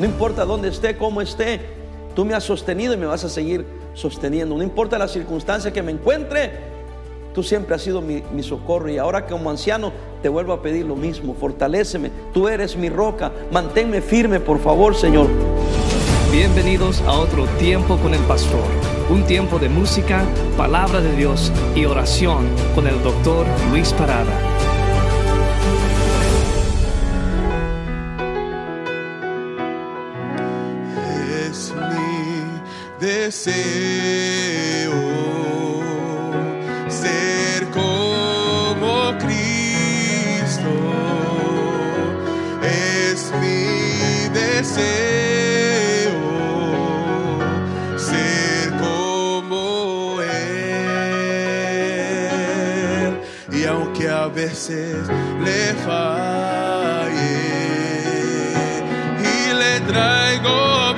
No importa dónde esté, cómo esté, tú me has sostenido y me vas a seguir sosteniendo. No importa la circunstancia que me encuentre, tú siempre has sido mi, socorro y ahora como anciano te vuelvo a pedir lo mismo. Fortaléceme, tú eres mi roca, manténme firme, por favor, Señor. Bienvenidos a otro tiempo con el pastor, un tiempo de música, palabra de Dios y oración con el doctor Luis Parada. Deseo ser como Cristo. Mi deseo ser como Él. Y aunque a veces le falle y le traigo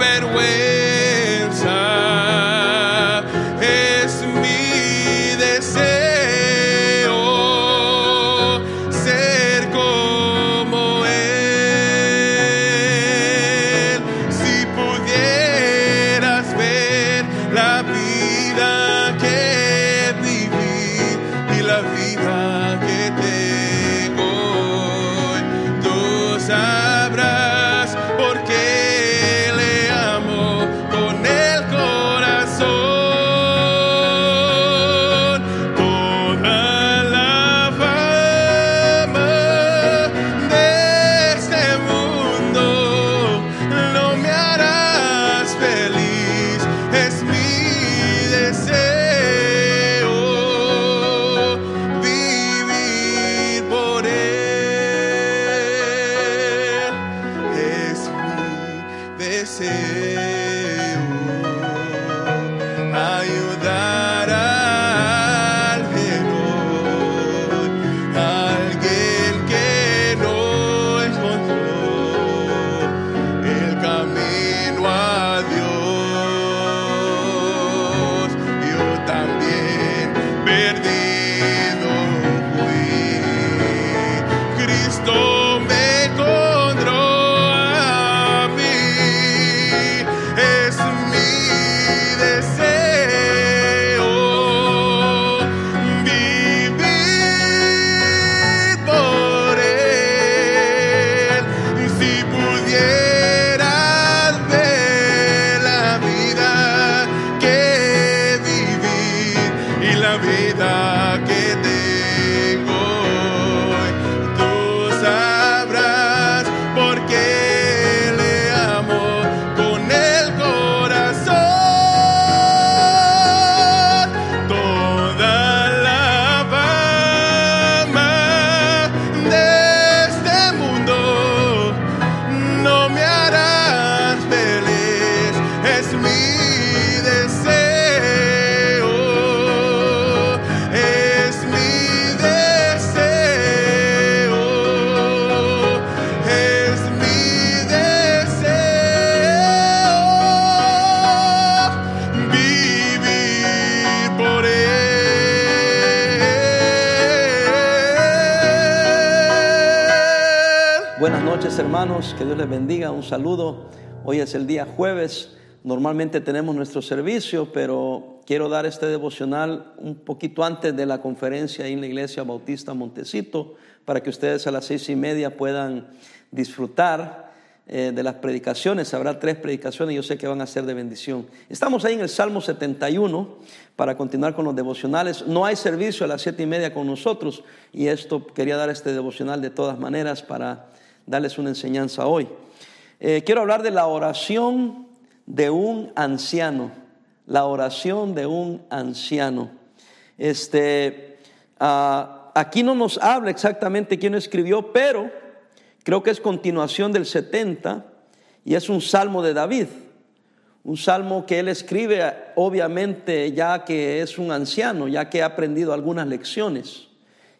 Buenas noches hermanos, que Dios les bendiga, un saludo. Hoy es el día jueves, normalmente tenemos nuestro servicio, pero quiero dar este devocional un poquito antes de la conferencia en la iglesia Bautista Montecito, para que ustedes a las seis y media puedan disfrutar eh, de las predicaciones. Habrá tres predicaciones, yo sé que van a ser de bendición. Estamos ahí en el Salmo 71 para continuar con los devocionales. No hay servicio a las siete y media con nosotros y esto quería dar este devocional de todas maneras para darles una enseñanza hoy. Eh, quiero hablar de la oración de un anciano. La oración de un anciano. Este, ah, aquí no nos habla exactamente quién escribió, pero creo que es continuación del 70 y es un salmo de David. Un salmo que él escribe, obviamente, ya que es un anciano, ya que ha aprendido algunas lecciones.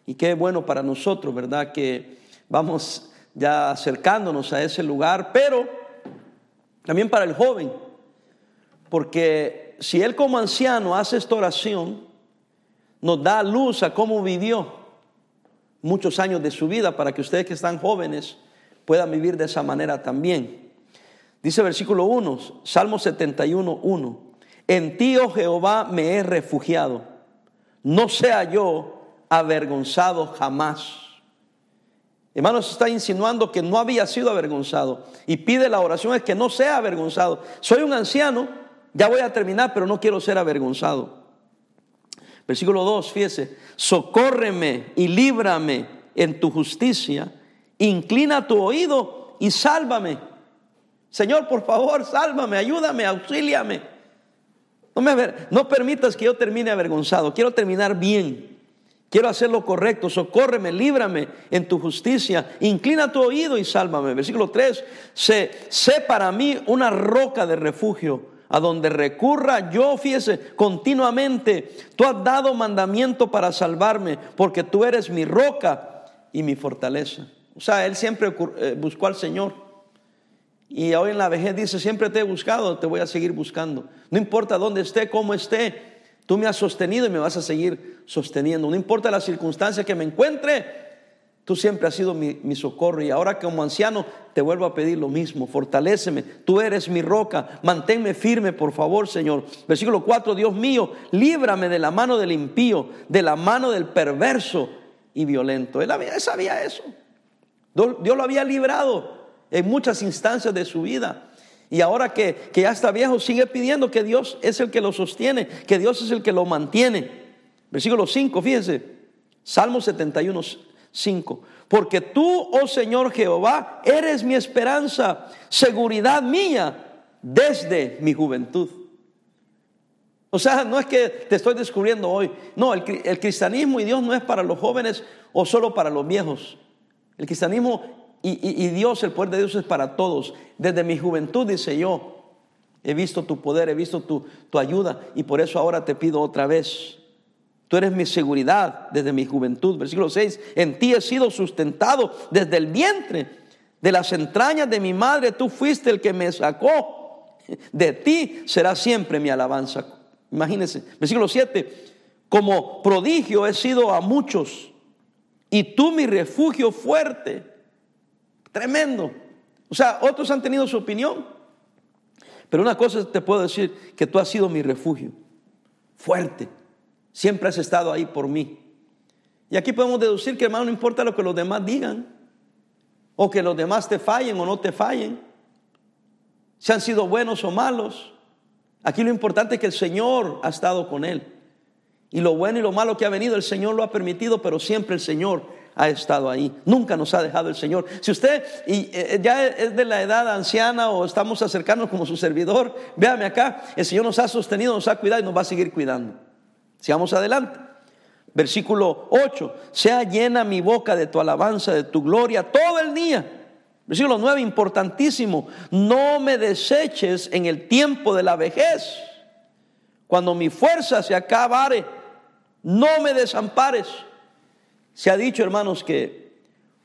Y qué bueno para nosotros, ¿verdad? Que vamos ya acercándonos a ese lugar, pero también para el joven, porque si él como anciano hace esta oración, nos da luz a cómo vivió muchos años de su vida para que ustedes que están jóvenes puedan vivir de esa manera también. Dice versículo 1, Salmo 71, 1. En ti, oh Jehová, me he refugiado. No sea yo avergonzado jamás. Hermanos, está insinuando que no había sido avergonzado. Y pide la oración es que no sea avergonzado. Soy un anciano, ya voy a terminar, pero no quiero ser avergonzado. Versículo 2, fíjese, socórreme y líbrame en tu justicia, inclina tu oído y sálvame. Señor, por favor, sálvame, ayúdame, auxíliame. No, me, no permitas que yo termine avergonzado, quiero terminar bien. Quiero hacer lo correcto, socórreme, líbrame en tu justicia, inclina tu oído y sálvame. Versículo 3, sé, sé para mí una roca de refugio a donde recurra yo, fíjese, continuamente. Tú has dado mandamiento para salvarme, porque tú eres mi roca y mi fortaleza. O sea, él siempre eh, buscó al Señor. Y hoy en la vejez dice, siempre te he buscado, te voy a seguir buscando. No importa dónde esté, cómo esté, Tú me has sostenido y me vas a seguir sosteniendo. No importa la circunstancia que me encuentre, tú siempre has sido mi, socorro. Y ahora como anciano te vuelvo a pedir lo mismo. Fortaléceme. Tú eres mi roca. Manténme firme, por favor, Señor. Versículo 4, Dios mío, líbrame de la mano del impío, de la mano del perverso y violento. Él, había, él sabía eso. Dios lo había librado en muchas instancias de su vida. Y ahora que, ya está viejo, sigue pidiendo que Dios es el que lo sostiene, que Dios es el que lo mantiene. Versículo 5, fíjense, Salmo 71, 5. Porque tú, oh Señor Jehová, eres mi esperanza, seguridad mía desde mi juventud. O sea, no es que te estoy descubriendo hoy. No, el, el, cristianismo y Dios no es para los jóvenes o solo para los viejos. El cristianismo y, Dios, el poder de Dios es para todos. Desde mi juventud, dice yo, he visto tu poder, he visto tu, tu ayuda y por eso ahora te pido otra vez. Tú eres mi seguridad desde mi juventud. Versículo 6, en ti he sido sustentado desde el vientre, de las entrañas de mi madre, tú fuiste el que me sacó. De ti será siempre mi alabanza. Imagínense, versículo 7, como prodigio he sido a muchos y tú mi refugio fuerte. Tremendo. O sea, otros han tenido su opinión. Pero una cosa te puedo decir, que tú has sido mi refugio. Fuerte. Siempre has estado ahí por mí. Y aquí podemos deducir que hermano no importa lo que los demás digan. O que los demás te fallen o no te fallen. Si han sido buenos o malos. Aquí lo importante es que el Señor ha estado con él. Y lo bueno y lo malo que ha venido, el Señor lo ha permitido, pero siempre el Señor ha estado ahí. Nunca nos ha dejado el Señor. Si usted y, eh, ya es de la edad anciana o estamos acercándonos como su servidor, véame acá, el Señor nos ha sostenido, nos ha cuidado y nos va a seguir cuidando. Sigamos adelante. Versículo 8, sea llena mi boca de tu alabanza, de tu gloria todo el día. Versículo 9, importantísimo, no me deseches en el tiempo de la vejez, cuando mi fuerza se acabare, no me desampares se ha dicho, hermanos, que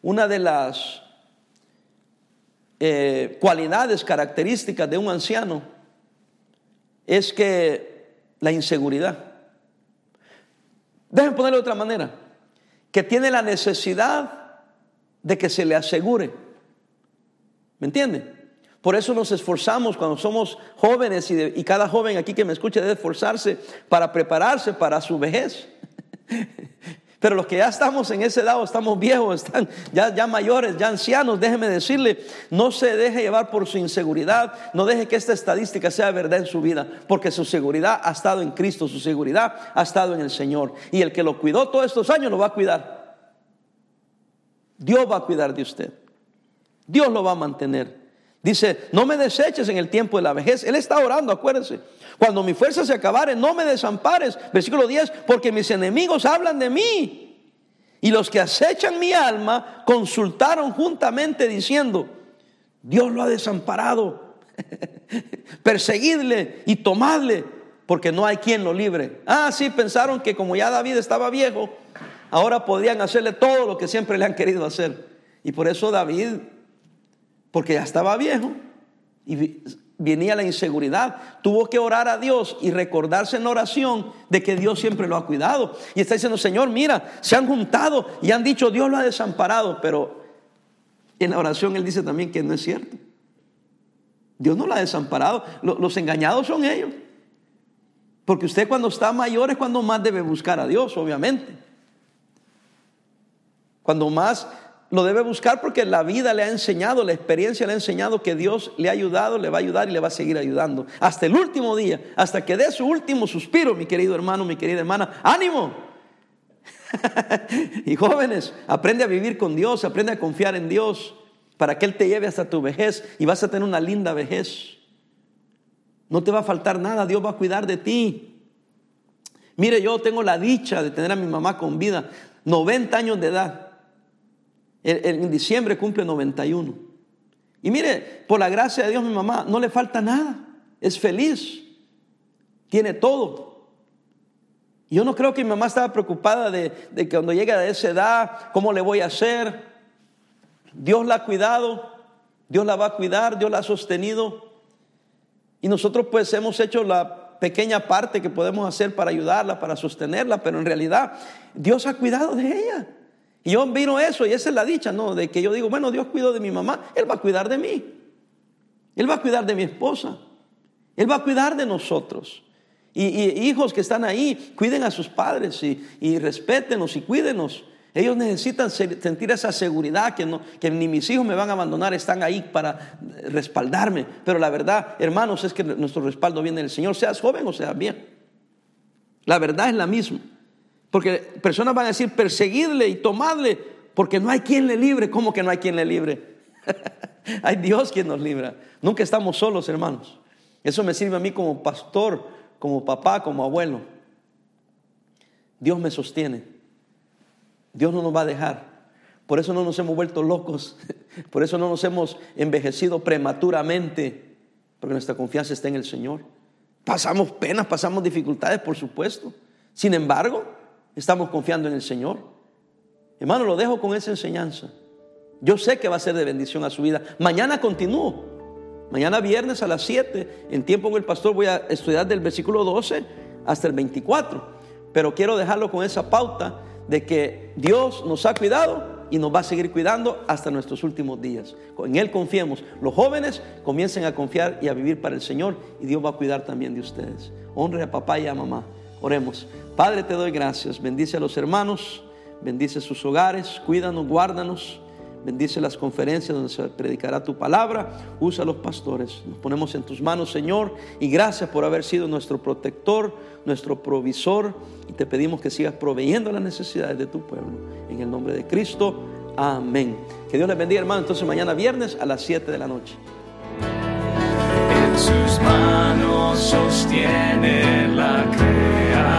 una de las eh, cualidades características de un anciano es que la inseguridad. Déjenme ponerlo de otra manera, que tiene la necesidad de que se le asegure. ¿Me entiende? Por eso nos esforzamos cuando somos jóvenes y, y, cada joven aquí que me escuche debe esforzarse para prepararse para su vejez. Pero los que ya estamos en ese lado, estamos viejos, están ya, ya mayores, ya ancianos, déjeme decirle, no se deje llevar por su inseguridad, no deje que esta estadística sea verdad en su vida, porque su seguridad ha estado en Cristo, su seguridad ha estado en el Señor. Y el que lo cuidó todos estos años lo va a cuidar. Dios va a cuidar de usted. Dios lo va a mantener. Dice, no me deseches en el tiempo de la vejez. Él está orando, acuérdense. Cuando mi fuerza se acabare, no me desampares. Versículo 10, porque mis enemigos hablan de mí. Y los que acechan mi alma consultaron juntamente diciendo, Dios lo ha desamparado. Perseguidle y tomadle, porque no hay quien lo libre. Ah, sí, pensaron que como ya David estaba viejo, ahora podían hacerle todo lo que siempre le han querido hacer. Y por eso David porque ya estaba viejo y venía la inseguridad. Tuvo que orar a Dios y recordarse en oración de que Dios siempre lo ha cuidado. Y está diciendo, Señor, mira, se han juntado y han dicho, Dios lo ha desamparado, pero en la oración Él dice también que no es cierto. Dios no la ha desamparado. Lo- Los engañados son ellos. Porque usted cuando está mayor es cuando más debe buscar a Dios, obviamente. Cuando más lo debe buscar porque la vida le ha enseñado, la experiencia le ha enseñado que Dios le ha ayudado, le va a ayudar y le va a seguir ayudando. Hasta el último día, hasta que dé su último suspiro, mi querido hermano, mi querida hermana. ¡Ánimo! y jóvenes, aprende a vivir con Dios, aprende a confiar en Dios para que Él te lleve hasta tu vejez y vas a tener una linda vejez. No te va a faltar nada, Dios va a cuidar de ti. Mire, yo tengo la dicha de tener a mi mamá con vida, 90 años de edad. En, diciembre cumple 91. Y mire, por la gracia de Dios, mi mamá no le falta nada, es feliz, tiene todo. Yo no creo que mi mamá estaba preocupada de, de que cuando llegue a esa edad, ¿cómo le voy a hacer? Dios la ha cuidado, Dios la va a cuidar, Dios la ha sostenido. Y nosotros pues hemos hecho la pequeña parte que podemos hacer para ayudarla, para sostenerla, pero en realidad Dios ha cuidado de ella. Y yo miro eso y esa es la dicha, ¿no? De que yo digo, bueno, Dios cuidó de mi mamá, Él va a cuidar de mí. Él va a cuidar de mi esposa. Él va a cuidar de nosotros. Y, hijos que están ahí, cuiden a sus padres y, y respétenos y cuídenos. Ellos necesitan se- sentir esa seguridad que, no, que ni mis hijos me van a abandonar, están ahí para respaldarme. Pero la verdad, hermanos, es que nuestro respaldo viene del Señor, seas joven o seas bien. La verdad es la misma. Porque personas van a decir, perseguirle y tomadle, porque no hay quien le libre. ¿Cómo que no hay quien le libre? hay Dios quien nos libra. Nunca estamos solos, hermanos. Eso me sirve a mí como pastor, como papá, como abuelo. Dios me sostiene. Dios no nos va a dejar. Por eso no nos hemos vuelto locos. Por eso no nos hemos envejecido prematuramente. Porque nuestra confianza está en el Señor. Pasamos penas, pasamos dificultades, por supuesto. Sin embargo, estamos confiando en el Señor. Hermano, lo dejo con esa enseñanza. Yo sé que va a ser de bendición a su vida. Mañana continúo. Mañana viernes a las 7, en tiempo con el pastor, voy a estudiar del versículo 12 hasta el 24. Pero quiero dejarlo con esa pauta de que Dios nos ha cuidado y nos va a seguir cuidando hasta nuestros últimos días. En Él confiemos. Los jóvenes comiencen a confiar y a vivir para el Señor y Dios va a cuidar también de ustedes. Honre a papá y a mamá. Oremos. Padre, te doy gracias. Bendice a los hermanos, bendice sus hogares, cuídanos, guárdanos. Bendice las conferencias donde se predicará tu palabra. Usa a los pastores. Nos ponemos en tus manos, Señor. Y gracias por haber sido nuestro protector, nuestro provisor. Y te pedimos que sigas proveyendo las necesidades de tu pueblo. En el nombre de Cristo. Amén. Que Dios les bendiga, hermano. Entonces mañana viernes a las 7 de la noche. En sus manos sostiene la creación,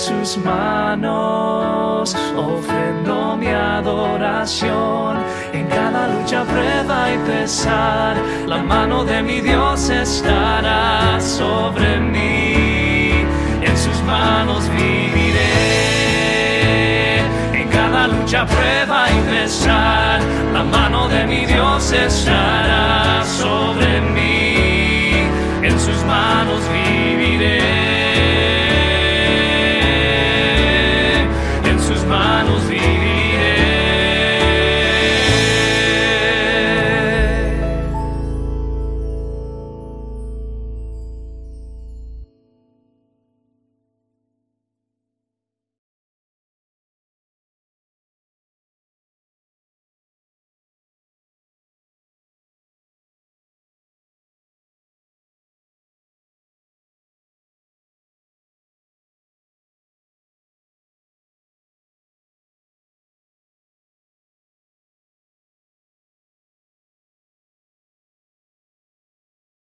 sus manos ofrendo mi adoración. En cada lucha, prueba y pesar, la mano de mi Dios estará sobre mí. En sus manos viviré. En cada lucha, prueba y pesar, la mano de mi Dios estará sobre mí. En sus manos viviré.